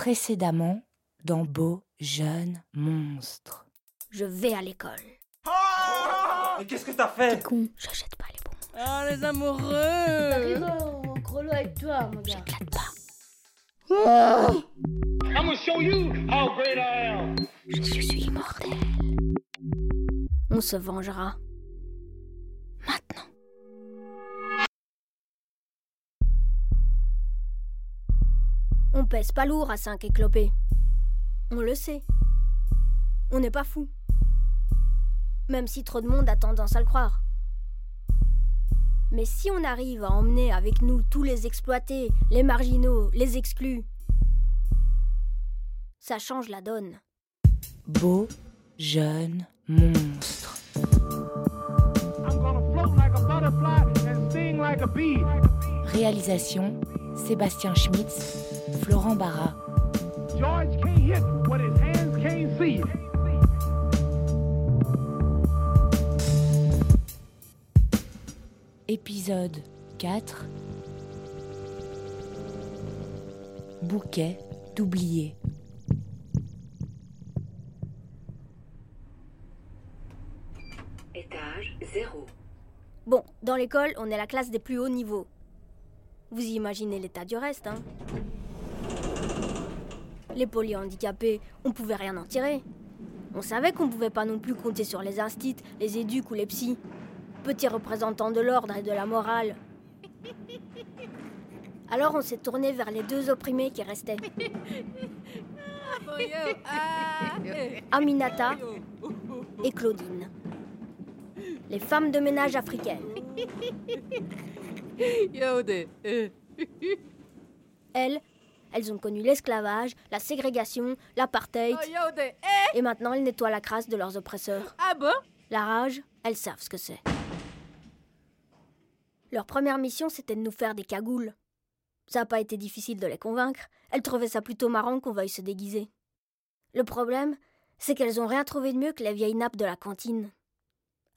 Précédemment, dans Beau Jeune Monstre. Je vais à l'école. Mais qu'est-ce que t'as fait? Con, j'achète pas les bons. Ah, les amoureux rigolo, Grelot avec toi, mon gars. J'éclate pas. I'm gonna show you how great I am. Je suis immortel. On se vengera. On pèse pas lourd à 5 éclopés. On le sait. On n'est pas fou. Même si trop de monde a tendance à le croire. Mais si on arrive à emmener avec nous tous les exploités, les marginaux, les exclus, ça change la donne. Beau Jeune Monstre. I'm gonna float like a butterfly and sting like a bee. Réalisation Sébastien Schmitz, Florent Barra. George can't hit what his hands can't see. Épisode 4 Bouquet d'oubliés. Étage 0. Bon, dans l'école, on est la classe des plus hauts niveaux. Vous imaginez l'état du reste, hein Les polyhandicapés, on pouvait rien en tirer. On savait qu'on pouvait pas non plus compter sur les instits, les éducs ou les psys. Petits représentants de l'ordre et de la morale. Alors on s'est tourné vers les deux opprimés qui restaient. Aminata et Claudine. Les femmes de ménage africaines. Euh. Elles, elles ont connu l'esclavage, la ségrégation, l'apartheid, Oh. Eh et maintenant elles nettoient la crasse de leurs oppresseurs. Ah bon? La rage, elles savent ce que c'est. Leur première mission, c'était de nous faire des cagoules. Ça n'a pas été difficile de les convaincre. Elles trouvaient ça plutôt marrant qu'on veuille se déguiser. Le problème, c'est qu'elles ont rien trouvé de mieux que les vieilles nappes de la cantine.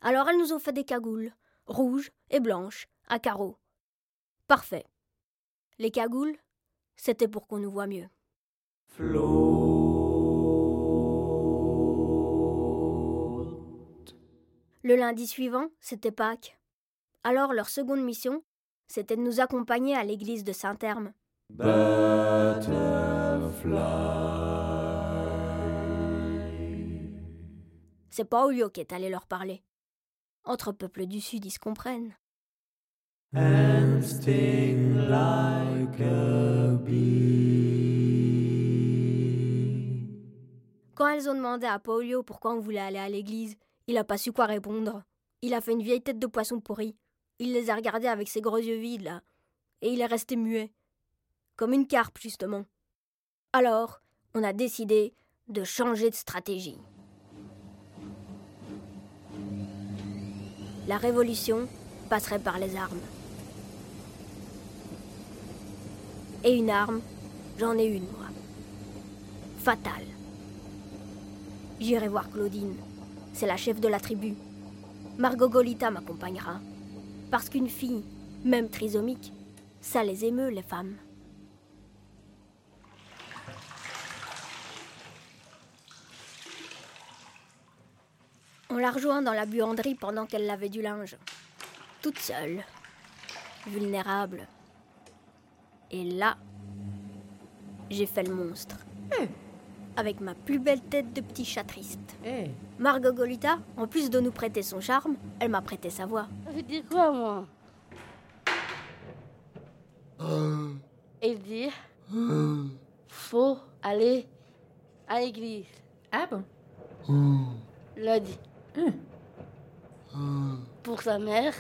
Alors elles nous ont fait des cagoules, rouges et blanches, à carreaux. Parfait. Les cagoules, c'était pour qu'on nous voit mieux. Le lundi suivant, c'était Pâques. Alors leur seconde mission, c'était de nous accompagner à l'église de Saint-Herme. C'est pas Olio qui est allé leur parler. Entre peuples du Sud, ils se comprennent. Elles ont demandé à Paulio pourquoi on voulait aller à l'église, il a pas su quoi répondre. Il a fait une vieille tête de poisson pourri. Il les a regardés avec ses gros yeux vides, là. Et il est resté muet. Comme une carpe, justement. Alors, on a décidé de changer de stratégie. La révolution passerait par les armes. Et une arme, j'en ai une, moi. Fatale. J'irai voir Claudine. C'est la chef de la tribu. Margot Golita m'accompagnera. Parce qu'une fille, même trisomique, ça les émeut, les femmes. On l'a rejoint dans la buanderie pendant qu'elle lavait du linge. Toute seule. Vulnérable. Et là, j'ai fait le monstre. Avec ma plus belle tête de petit chat triste. Eh. Margot Golita, en plus de nous prêter son charme, elle m'a prêté sa voix. Veut dire quoi, moi? Il dit faut aller à l'église. Ah bon? Lundi. Pour sa mère.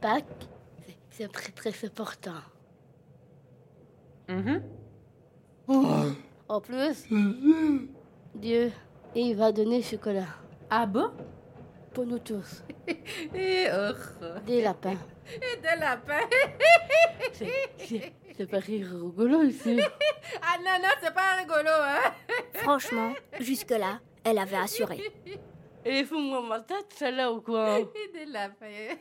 Pâques, c'est- c'est très très important. Mhm. En plus, Dieu, il va donner chocolat Ah bon? Pour nous tous. Et oh. Des lapins. Et des lapins. C'est- pas rire rigolo ici. Ah non, non, c'est pas rigolo, hein Franchement, jusque-là, elle avait assuré. Et fous-moi ma tête, celle-là ou quoi? Des lapins.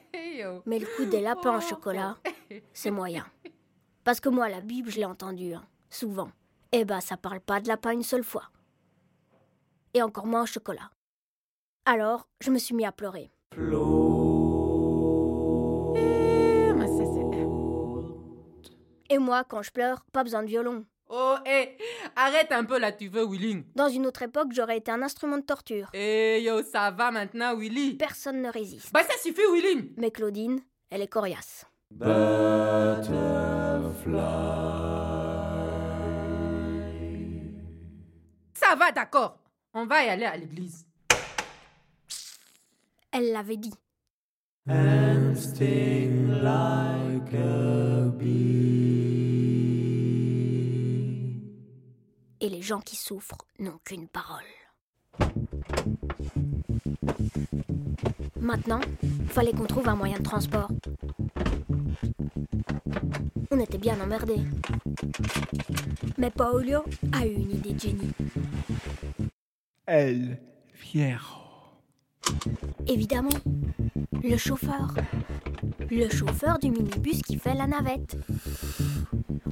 Mais le coup des lapins en chocolat, c'est moyen. Parce que moi, la Bible, je l'ai entendue, hein, souvent. Eh ben, ça parle pas de lapin une seule fois. Et encore moins au chocolat. Alors, je me suis mis à pleurer. Et moi, quand je pleure, pas besoin de violon. Oh, hé, arrête un peu là, tu veux, Willy. Dans une autre époque, j'aurais été un instrument de torture. Eh, yo, ça va maintenant, Willy. Personne ne résiste. Bah, ça suffit, Willy. Mais Claudine, elle est coriace. Ça va, d'accord. On va y aller à l'église. Elle l'avait dit. Et les gens qui souffrent n'ont qu'une parole. Maintenant, fallait qu'on trouve un moyen de transport. On était bien emmerdés. Mais Paolio a eu une idée de génie. El Fierro. Évidemment, le chauffeur. Le chauffeur du minibus qui fait la navette.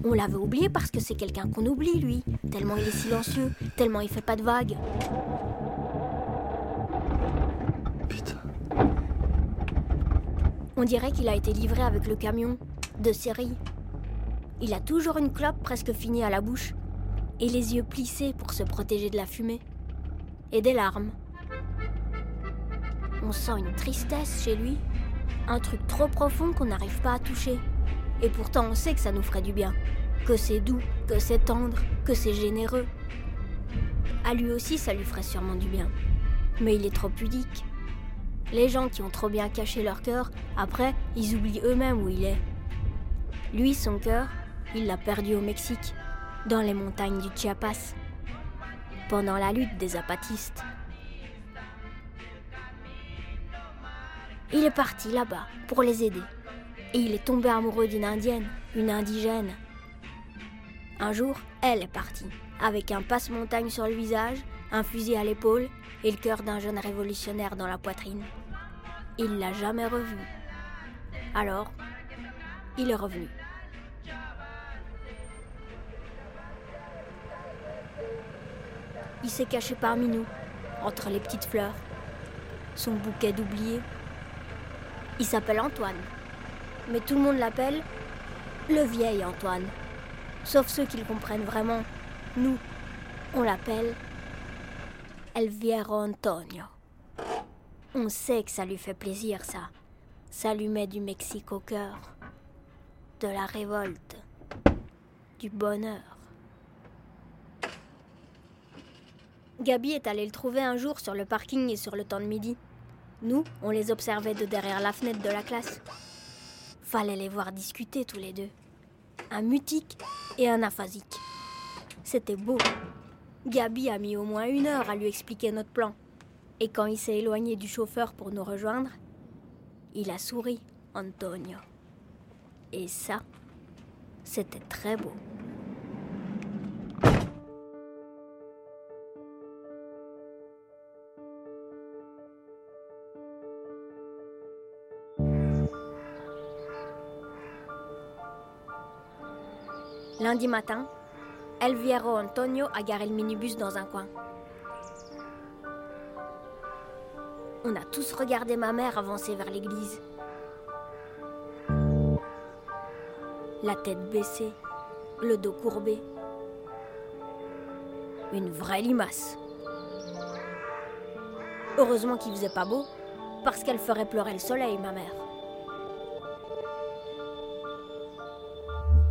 On l'avait oublié parce que c'est quelqu'un qu'on oublie, lui. Tellement il est silencieux, tellement il fait pas de vagues. Putain. On dirait qu'il a été livré avec le camion, de série. Il a toujours une clope presque finie à la bouche, et les yeux plissés pour se protéger de la fumée, et des larmes. On sent une tristesse chez lui, un truc trop profond qu'on n'arrive pas à toucher. Et pourtant on sait que ça nous ferait du bien, que c'est doux, que c'est tendre, que c'est généreux. À lui aussi ça lui ferait sûrement du bien. Mais il est trop pudique. Les gens qui ont trop bien caché leur cœur, après, ils oublient eux-mêmes où il est. Lui, son cœur, il l'a perdu au Mexique, dans les montagnes du Chiapas, pendant la lutte des apatistes. Il est parti là-bas pour les aider. Et il est tombé amoureux d'une indienne, une indigène. Un jour, elle est partie, avec un passe-montagne sur le visage, un fusil à l'épaule et le cœur d'un jeune révolutionnaire dans la poitrine. Il l'a jamais revu. Alors, il est revenu. Il s'est caché parmi nous, entre les petites fleurs, son bouquet d'oubliés. Il s'appelle Antoine, mais tout le monde l'appelle le vieil Antoine. Sauf ceux qui le comprennent vraiment. Nous, on l'appelle El Viejo Antonio. On sait que ça lui fait plaisir, ça. Ça lui met du Mexique au cœur. De la révolte. Du bonheur. Gabi est allée le trouver un jour sur le parking et sur le temps de midi. Nous, on les observait de derrière la fenêtre de la classe. Fallait les voir discuter tous les deux. Un mutique et un aphasique. C'était beau. Gabi a mis au moins une heure à lui expliquer notre plan. Et quand il s'est éloigné du chauffeur pour nous rejoindre, il a souri, Antonio. Et ça, c'était très beau. Lundi matin, El Viejo Antonio a garé le minibus dans un coin. On a tous regardé ma mère avancer vers l'église. La tête baissée, le dos courbé. Une vraie limace. Heureusement qu'il faisait pas beau, parce qu'elle ferait pleurer le soleil, ma mère.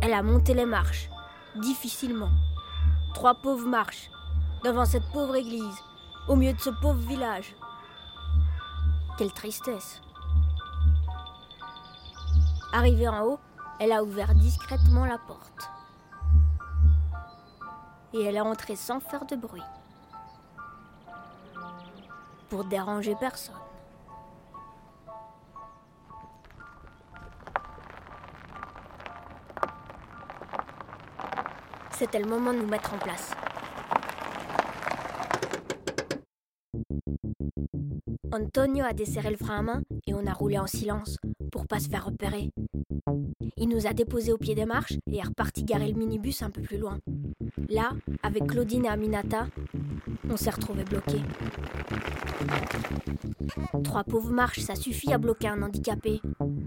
Elle a monté les marches, difficilement. Trois pauvres marches, devant cette pauvre église, au milieu de ce pauvre village. Quelle tristesse. Arrivée en haut, elle a ouvert discrètement la porte. Et elle est entrée sans faire de bruit. Pour déranger personne. C'était le moment de nous mettre en place. Antonio a desserré le frein à main et on a roulé en silence pour pas se faire repérer. Il nous a déposés au pied des marches et est reparti garer le minibus un peu plus loin. Là, avec Claudine et Aminata, on s'est retrouvés bloqués. Trois pauvres marches, ça suffit à bloquer un handicapé.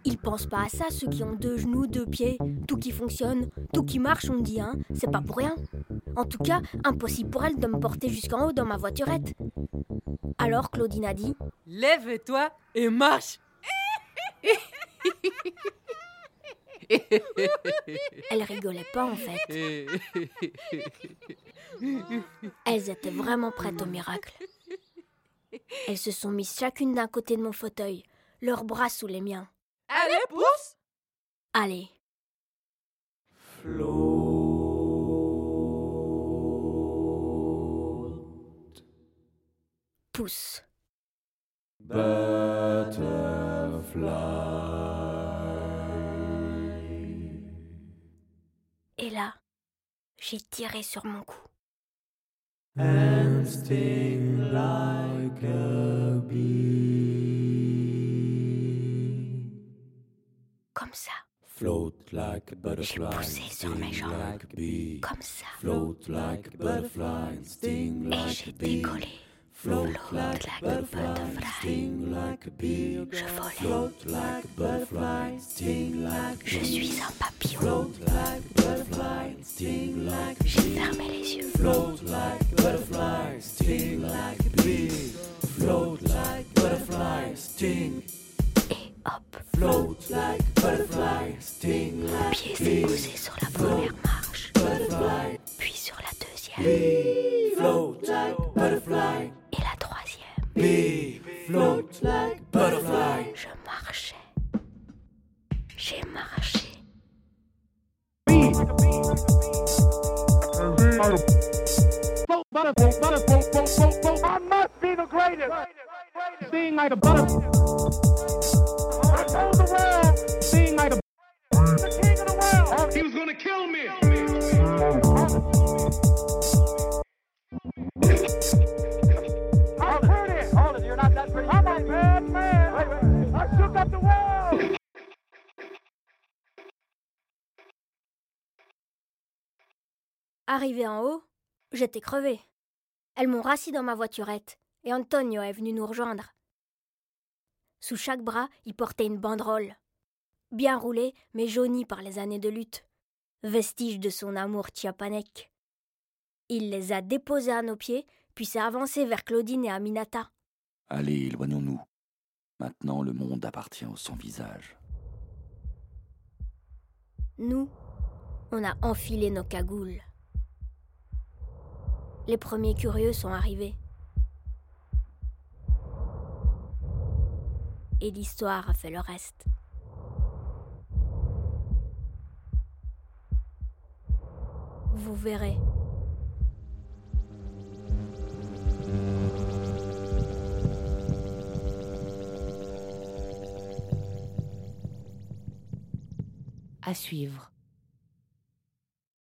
Ils pensent pas à ça, ceux qui ont deux genoux, deux pieds, tout qui fonctionne, tout qui marche, on dit, hein. C'est pas pour rien. En tout cas, impossible pour elle de me porter jusqu'en haut dans ma voiturette. Alors Claudine a dit Lève-toi et marche. Elle rigolait pas en fait. Elles étaient vraiment prêtes au miracle. Elles se sont mises chacune d'un côté de mon fauteuil, leurs bras sous les miens. Allez, pousse. Allez, pousse. Et là, j'ai tiré sur mon cou. Comme ça. Float like a J'ai butterfly, poussé sur mes sting jambes. like a bee. Comme ça. Float like a butterfly, sting Et like j'ai a bee. décollé. Float like a butterfly, sting like a bee. Je volais. Float like a butterfly, sting like a Je bee. suis un papillon. Float like a butterfly, sting like a J'ai bee. fermé les yeux. Float like a butterfly, sting like a bee. Float like a butterfly, sting. Et hop, Float like a butterfly, sting mon like pied a s'est bee. posé sur la première marche, Butterfly, puis sur la deuxième float like a butterfly, et la troisième. bee. Float like a butterfly. Je marchais. J'ai marché. I must be the greatest. Sting like a butterfly. I told the world, sting like a the king of the world. He was gonna kill me. Arrivé en haut, j'étais crevé. Elles m'ont rassis dans ma voiturette et Antonio est venu nous rejoindre. Sous chaque bras, il portait une banderole. Bien roulée, mais jaunie par les années de lutte. Vestige de son amour chiapanec. Il les a déposés à nos pieds, puis s'est avancé vers Claudine et Aminata. Allez, éloignons-nous. Maintenant, le monde appartient au sans-visage. Nous, on a enfilé nos cagoules. Les premiers curieux sont arrivés. Et l'histoire a fait le reste. Vous verrez. À suivre.